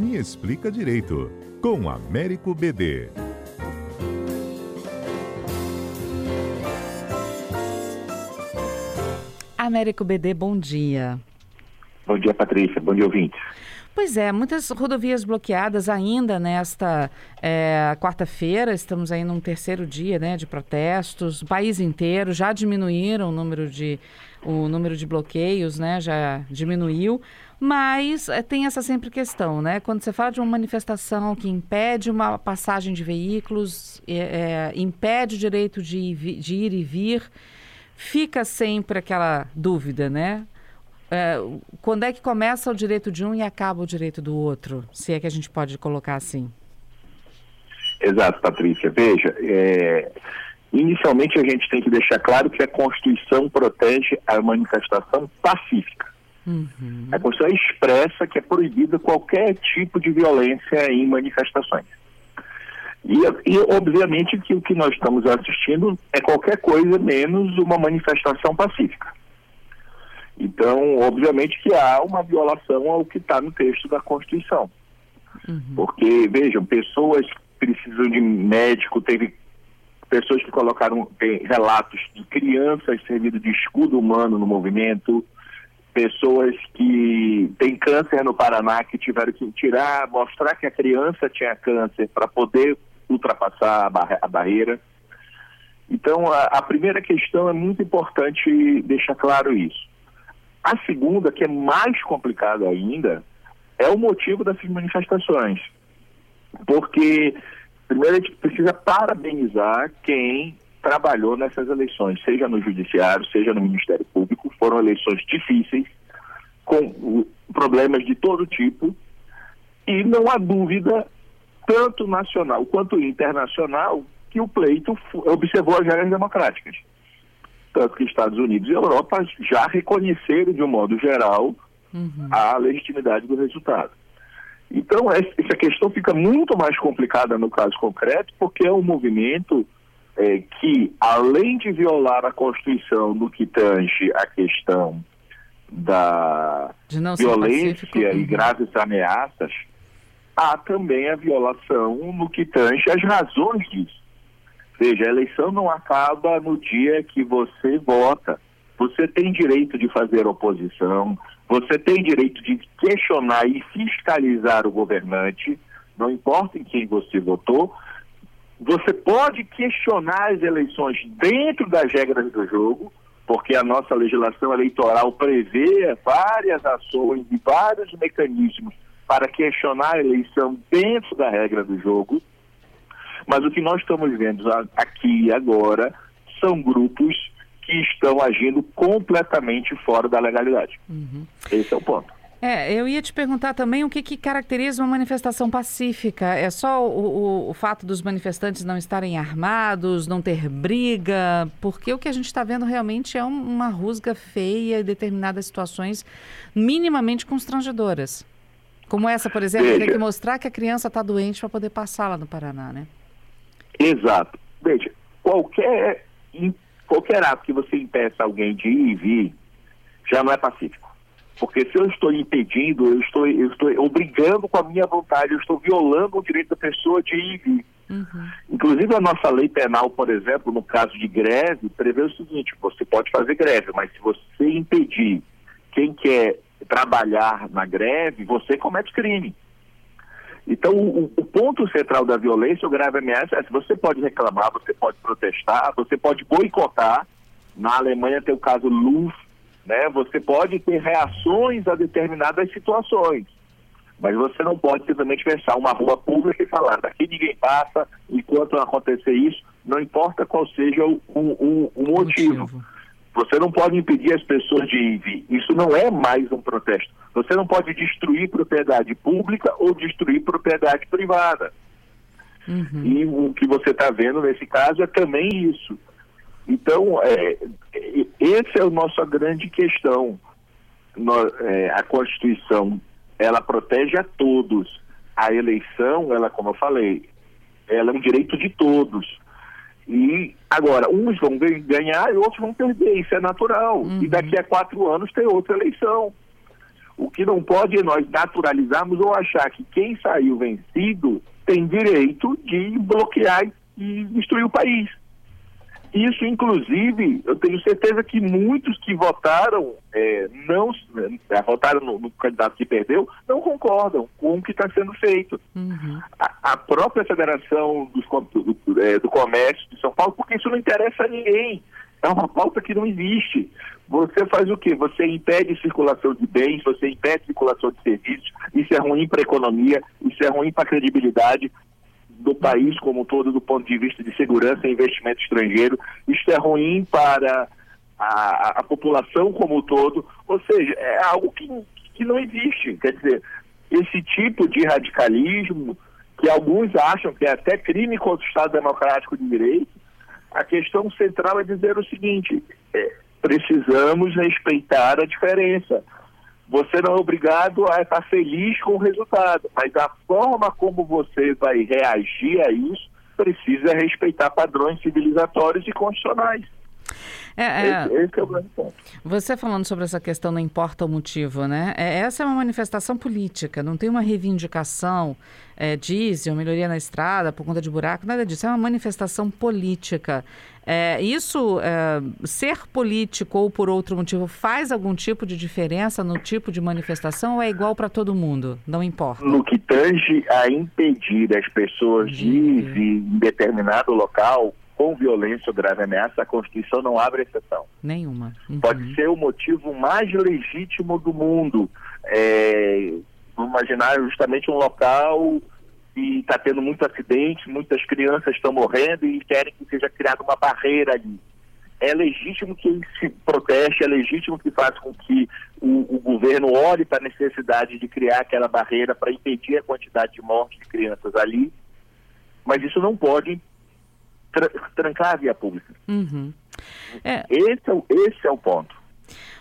Me Explica Direito, com Américo BD. Américo BD, bom dia. Bom dia, Patrícia. Bom dia, ouvintes. Pois é, muitas rodovias bloqueadas ainda nesta é, quarta-feira. Estamos aí num terceiro dia né, de protestos. O país inteiro já diminuíram o número de, o número de bloqueios, né, já diminuiu. Mas é, tem essa sempre questão, né? Quando você fala de uma manifestação que impede uma passagem de veículos, é, impede o direito de, de ir e vir, fica sempre aquela dúvida, né? é, quando é que começa o direito de um e acaba o direito do outro, se é que a gente pode colocar assim? Exato, Patrícia. Veja, é, inicialmente a gente tem que deixar claro que a Constituição protege a manifestação pacífica. Uhum. A Constituição expressa que é proibida qualquer tipo de violência em manifestações. E, e, obviamente que o que nós estamos assistindo é qualquer coisa menos uma manifestação pacífica. Então, obviamente que há uma violação ao que está no texto da Constituição. Uhum. Porque, vejam, pessoas precisam de médico, teve pessoas que colocaram relatos de crianças servindo de escudo humano no movimento, pessoas que têm câncer no Paraná que tiveram que tirar, mostrar que a criança tinha câncer para poder ultrapassar a, a barreira. Então, a, a primeira questão é muito importante deixar claro isso. A segunda, que é mais complicada ainda, é o motivo dessas manifestações. Porque, primeiro, a gente precisa parabenizar quem trabalhou nessas eleições, seja no Judiciário, seja no Ministério Público. Foram eleições difíceis, com problemas de todo tipo, e não há dúvida, tanto nacional quanto internacional, que o pleito observou as regras democráticas tanto que Estados Unidos e Europa já reconheceram, de um modo geral, uhum. a legitimidade do resultado. Então, essa questão fica muito mais complicada no caso concreto, porque é um movimento é, que, além de violar a Constituição no que tange a questão da violência e uhum. graves ameaças, há também a violação no que tange as razões disso. Veja, a eleição não acaba no dia que você vota. Você tem direito de fazer oposição, você tem direito de questionar e fiscalizar o governante, não importa em quem você votou. Você pode questionar as eleições dentro das regras do jogo, porque a nossa legislação eleitoral prevê várias ações e vários mecanismos para questionar a eleição dentro da regra do jogo. Mas o que nós estamos vendo aqui e agora são grupos que estão agindo completamente fora da legalidade. Uhum. Esse é o ponto. É, eu ia te perguntar também o que, que caracteriza uma manifestação pacífica. É só o, o, o, fato dos manifestantes não estarem armados, não ter briga? Porque o que a gente está vendo realmente é um, uma rusga feia em determinadas situações minimamente constrangedoras. Como essa, por exemplo, Veja. tem que mostrar que a criança está doente para poder passar lá no Paraná, né? Exato. Veja, qualquer, qualquer ato que você impeça alguém de ir e vir, já não é pacífico. Porque se eu estou impedindo, eu estou, eu estou obrigando com a minha vontade, eu estou violando o direito da pessoa de ir e vir. Uhum. Inclusive a nossa lei penal, por exemplo, no caso de greve, prevê o seguinte, você pode fazer greve, mas se você impedir quem quer trabalhar na greve, você comete crime. Então, o, o, ponto central da violência, o grave ameaça, é se você pode reclamar, você pode protestar, você pode boicotar. Na Alemanha tem o caso Luz, né? Você pode ter reações a determinadas situações. Mas você não pode simplesmente fechar uma rua pública e falar, daqui ninguém passa, enquanto não acontecer isso, não importa qual seja o, o, o motivo. motivo. Você não pode impedir as pessoas de ir vir. Isso não é mais um protesto. Você não pode destruir propriedade pública ou destruir propriedade privada. Uhum. E o que você está vendo nesse caso é também isso. Então, é, essa é a nossa grande questão. É, a Constituição, ela protege a todos. A eleição, ela, como eu falei, ela é um direito de todos. E agora, uns vão ganhar e outros vão perder, isso é natural. Uhum. E daqui a quatro anos tem outra eleição. O que não pode é nós naturalizarmos ou achar que quem saiu vencido tem direito de bloquear e destruir o país. Isso, inclusive, eu tenho certeza que muitos que votaram, é, não é, votaram no, no, candidato que perdeu, não concordam com o que está sendo feito. Uhum. A, a, própria Federação dos, do, é, do Comércio de São Paulo, porque isso não interessa a ninguém. É uma pauta que não existe. Você faz o quê? Você impede circulação de bens, você impede circulação de serviços. Isso é ruim para a economia, isso é ruim para a credibilidade do país como todo, do ponto de vista de segurança e investimento estrangeiro. Isso é ruim para a, a população como um todo. Ou seja, é algo que, que não existe. Quer dizer, esse tipo de radicalismo, que alguns acham que é até crime contra o Estado Democrático de Direito, a questão central é dizer o seguinte: é, precisamos respeitar a diferença. Você não é obrigado a estar feliz com o resultado, mas a forma como você vai reagir a isso precisa respeitar padrões civilizatórios e constitucionais. É, é, esse, esse, é o grande ponto. Você falando sobre essa questão, não importa o motivo, né? É, essa é uma manifestação política, não tem uma reivindicação, é, diesel, melhoria na estrada por conta de buraco, nada disso. É uma manifestação política. É, isso, é, ser político ou por outro motivo, faz algum tipo de diferença no tipo de manifestação ou é igual para todo mundo? Não importa. No que tange a impedir as pessoas de ir em determinado local, com violência ou grave ameaça, a Constituição não abre exceção. Nenhuma. Uhum. Pode ser o motivo mais legítimo do mundo. É, imaginar justamente um local que está tendo muitos acidentes, muitas crianças estão morrendo e querem que seja criada uma barreira ali. É legítimo que se proteste, é legítimo que faça com que o, o governo olhe para a necessidade de criar aquela barreira para impedir a quantidade de mortes de crianças ali, mas isso não pode tra trancar a via pública. Uhum. É... Esse, é o, esse é o ponto.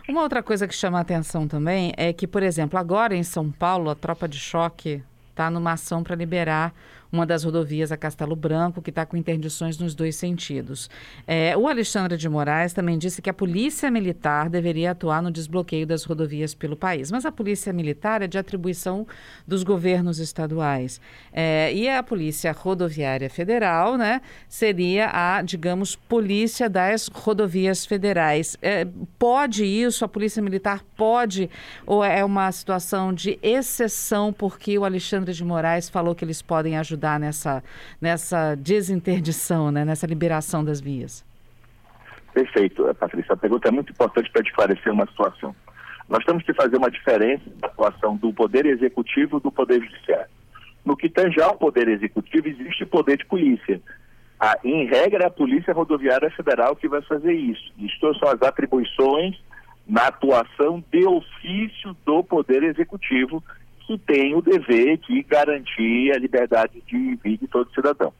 Uma outra coisa que chama a atenção também é que, por exemplo, agora em São Paulo, a tropa de choque está numa ação para liberar uma das rodovias a Castelo Branco, que está com interdições nos dois sentidos. É, o Alexandre de Moraes também disse que a Polícia Militar deveria atuar no desbloqueio das rodovias pelo país, mas a Polícia Militar é de atribuição dos governos estaduais. É, e a Polícia Rodoviária Federal né, seria a, digamos, Polícia das Rodovias Federais. É, pode isso? A Polícia Militar pode? Ou é uma situação de exceção porque o Alexandre de Moraes falou que eles podem ajudar? Ajudar nessa, nessa desinterdição, né, nessa liberação das vias? Perfeito, eh, Patrícia. A pergunta é muito importante para esclarecer uma situação. Nós temos que fazer uma diferença na atuação do Poder Executivo e do Poder Judiciário. No que tange ao Poder Executivo, existe poder de polícia. A, em regra, é a Polícia Rodoviária Federal que vai fazer isso. Isto são as atribuições na atuação de ofício do Poder Executivo que tem o dever de garantir a liberdade de vida de todo cidadão.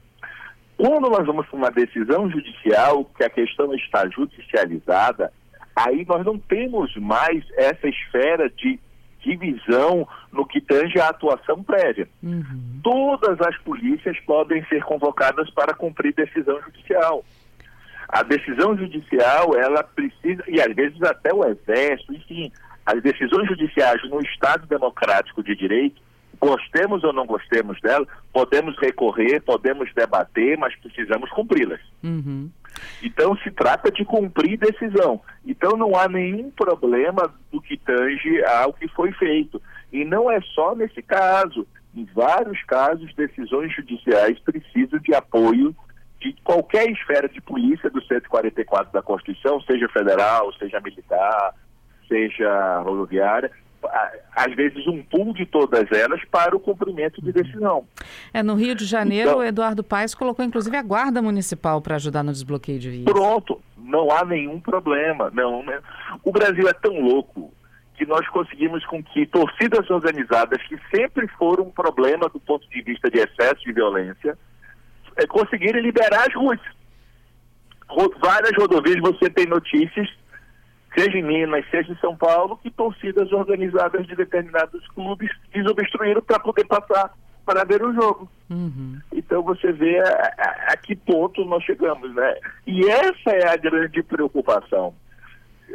Quando nós vamos para uma decisão judicial, que a questão está judicializada, aí nós não temos mais essa esfera de divisão no que tange a atuação prévia. Uhum. Todas as polícias podem ser convocadas para cumprir decisão judicial. A decisão judicial, ela precisa, e às vezes até o exército, enfim, as decisões judiciais no Estado democrático de direito, gostemos ou não gostemos dela, podemos recorrer, podemos debater, mas precisamos cumpri-las. Uhum. Então se trata de cumprir decisão. Então não há nenhum problema do que tange ao que foi feito. E não é só nesse caso. Em vários casos, decisões judiciais precisam de apoio de qualquer esfera de polícia do 144 da Constituição, seja federal, seja militar, seja rodoviária, às vezes um pool de todas elas para o cumprimento de decisão. É, no Rio de Janeiro, então, o Eduardo Paes colocou inclusive a Guarda Municipal para ajudar no desbloqueio de vias. Pronto, não há nenhum problema. Não, né? O Brasil é tão louco que nós conseguimos com que torcidas organizadas, que sempre foram um problema do ponto de vista de excesso de violência, é, conseguirem liberar as ruas. Várias rodovias você tem notícias seja em Minas, seja em São Paulo, que torcidas organizadas de determinados clubes desobstruíram para poder passar para ver o jogo. Uhum. Então você vê a, a, a, que ponto nós chegamos, né? E essa é a grande preocupação.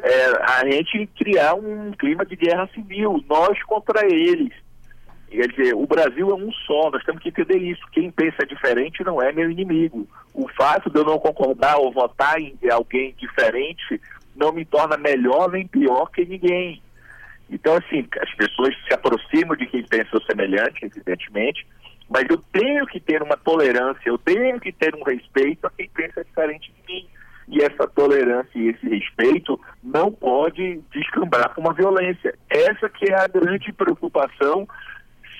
é, a gente criar um clima de guerra civil, nós contra eles. Quer dizer, o Brasil é um só, nós temos que entender isso. Quem pensa diferente não é meu inimigo. O fato de eu não concordar ou votar em alguém diferente não me torna melhor nem pior que ninguém. Então, assim, as pessoas se aproximam de quem pensa semelhante, evidentemente, mas eu tenho que ter uma tolerância, eu tenho que ter um respeito a quem pensa diferente de mim. E essa tolerância e esse respeito não pode descambar para uma violência. Essa que é a grande preocupação,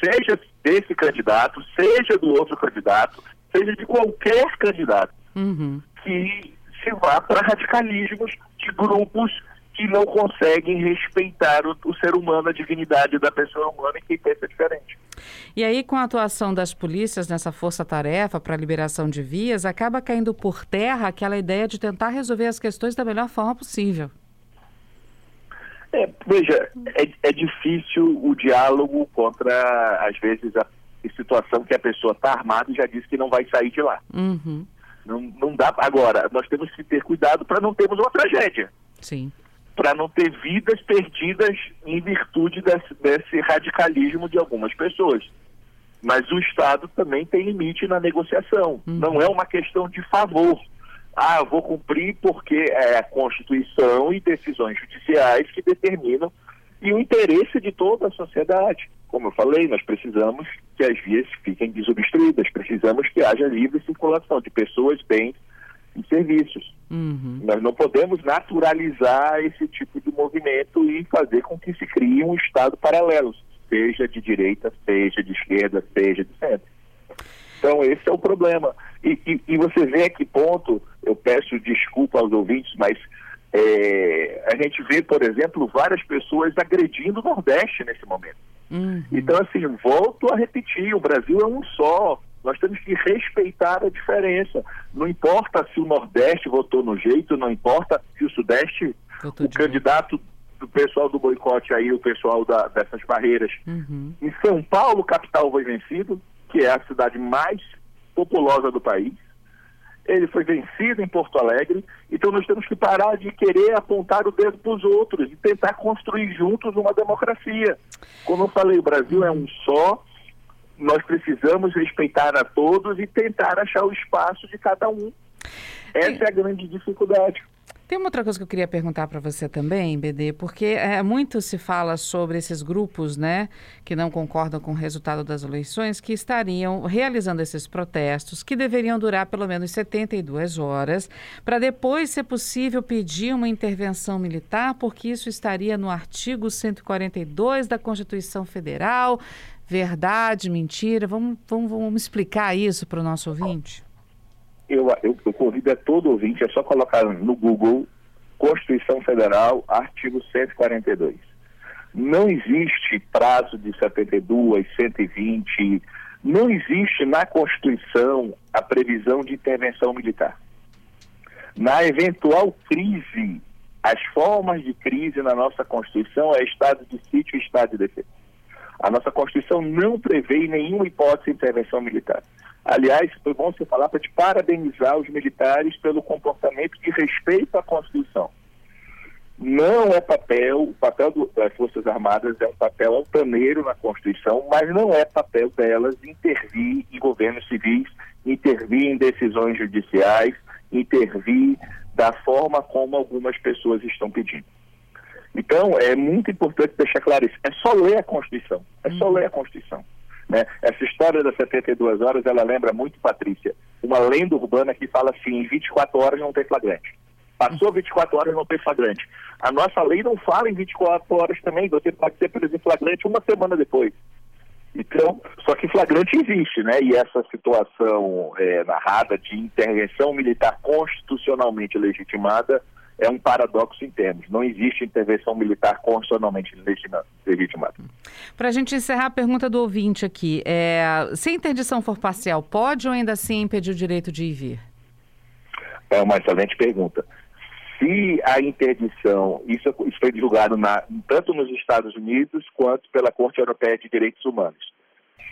seja desse candidato, seja do outro candidato, seja de qualquer candidato, uhum. que se vá para radicalismos de grupos que não conseguem respeitar o, o, ser humano, a dignidade da pessoa humana e quem pensa diferente. E aí, com a atuação das polícias nessa força-tarefa para a liberação de vias, acaba caindo por terra aquela ideia de tentar resolver as questões da melhor forma possível. É, veja, é, é difícil o diálogo contra, às vezes, a situação que a pessoa está armada e já disse que não vai sair de lá. Uhum. Não, não dá. Agora, nós temos que ter cuidado para não termos uma tragédia. Sim para não ter vidas perdidas em virtude desse, desse radicalismo de algumas pessoas. Mas o Estado também tem limite na negociação. Uhum. Não é uma questão de favor. Ah, eu vou cumprir porque é a Constituição e decisões judiciais que determinam e o interesse de toda a sociedade. Como eu falei, nós precisamos que as vias fiquem desobstruídas, precisamos que haja livre circulação de pessoas, bens e serviços. Uhum. Nós não podemos naturalizar esse tipo de movimento e fazer com que se crie um Estado paralelo, seja de direita, seja de esquerda, seja de centro. Então, esse é o problema. E, e, e você vê a que ponto, eu peço desculpa aos ouvintes, mas é, a gente vê, por exemplo, várias pessoas agredindo o Nordeste nesse momento. Uhum. Então, assim, volto a repetir: o Brasil é um só. Nós temos que respeitar a diferença. Não importa se o Nordeste votou no jeito, não importa se o Sudeste, o candidato do pessoal do boicote aí, o pessoal da, dessas barreiras. Uhum. Em São Paulo, capital foi vencido, que é a cidade mais populosa do país. Ele foi vencido em Porto Alegre, então nós temos que parar de querer apontar o dedo para os outros e tentar construir juntos uma democracia. Como eu falei, o Brasil é um só, nós precisamos respeitar a todos e tentar achar o espaço de cada um. Essa é a grande dificuldade. Tem uma outra coisa que eu queria perguntar para você também, BD, porque é, muito se fala sobre esses grupos, né, que não concordam com o resultado das eleições, que estariam realizando esses protestos, que deveriam durar pelo menos 72 horas, para depois ser possível pedir uma intervenção militar, porque isso estaria no artigo 142 da Constituição Federal, verdade, mentira? Vamos, vamos, vamos explicar isso para o nosso ouvinte? Eu, eu, eu convido a todo ouvinte, é só colocar no Google Constituição Federal, artigo 142. Não existe prazo de 72, 120, não existe na Constituição a previsão de intervenção militar. Na eventual crise, as formas de crise na nossa Constituição é estado de sítio e estado de defesa. A nossa Constituição não prevê nenhuma hipótese de intervenção militar. Aliás, foi bom você falar para te parabenizar os militares pelo comportamento de respeito à Constituição. Não é papel, o papel do, das Forças Armadas é um papel altaneiro na Constituição, mas não é papel delas intervir em governos civis, intervir em decisões judiciais, intervir da forma como algumas pessoas estão pedindo. Então, é muito importante deixar claro isso. É só ler a Constituição. É só ler a Constituição. Né? Essa história das 72 horas, ela lembra muito, Patrícia, uma lenda urbana que fala assim, em 24 horas não tem flagrante. Passou 24 horas não tem flagrante. A nossa lei não fala em 24 horas também, você pode ser preso em flagrante uma semana depois. Então, só que flagrante existe, né? E essa situação é, narrada de intervenção militar constitucionalmente legitimada é um paradoxo em termos. Não existe intervenção militar constitucionalmente legitimada. Para a gente encerrar a pergunta do ouvinte aqui, é, se a interdição for parcial, pode ou ainda assim impedir o direito de ir e vir? É uma excelente pergunta. Se a interdição, isso, isso foi julgado na, tanto nos Estados Unidos quanto pela Corte Europeia de Direitos Humanos.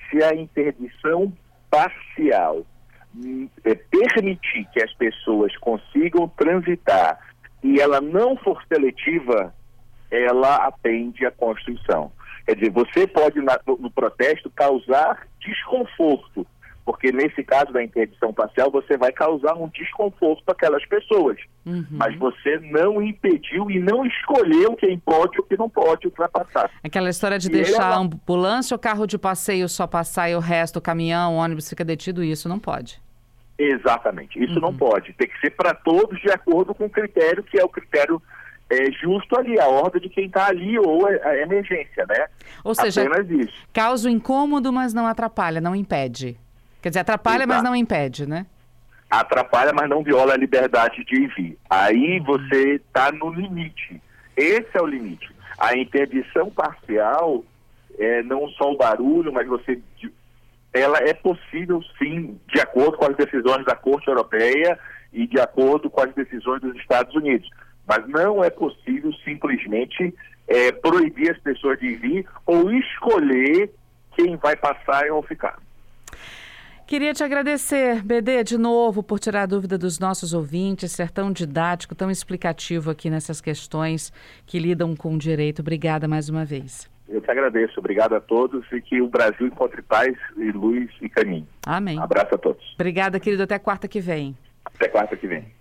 Se a interdição parcial hum, é, permitir que as pessoas consigam transitar e ela não for seletiva, ela atende à Constituição. Quer dizer, você pode, no, protesto, causar desconforto, porque nesse caso da interdição parcial, você vai causar um desconforto para aquelas pessoas. Uhum. Mas você não impediu e não escolheu quem pode ou quem não pode ultrapassar. Aquela história de e deixar a ambulância ou carro de passeio só passar e o resto, o caminhão, o ônibus fica detido, isso não pode. Exatamente, isso uhum. não pode. Tem que ser para todos de acordo com o critério que é o critério é, justo ali, a ordem de quem está ali ou a emergência, né? Ou seja, causa incômodo, mas não atrapalha, não impede. Quer dizer, atrapalha, Exato. mas não impede, né? Atrapalha, mas não viola a liberdade de ir vir. Aí uhum. você está no limite. Esse é o limite. A interdição parcial é não só o barulho, mas você ela é possível sim, de acordo com as decisões da Corte Europeia e de acordo com as decisões dos Estados Unidos. Mas não é possível simplesmente é, proibir as pessoas de vir ou escolher quem vai passar ou ficar. Queria te agradecer, BD, de novo, por tirar a dúvida dos nossos ouvintes, ser tão didático, tão explicativo aqui nessas questões que lidam com o direito. Obrigada mais uma vez. Eu te agradeço. Obrigado a todos e que o Brasil encontre paz e luz e caminho. Amém. abraço a todos. Obrigada, querido. Até quarta que vem. Até quarta que vem.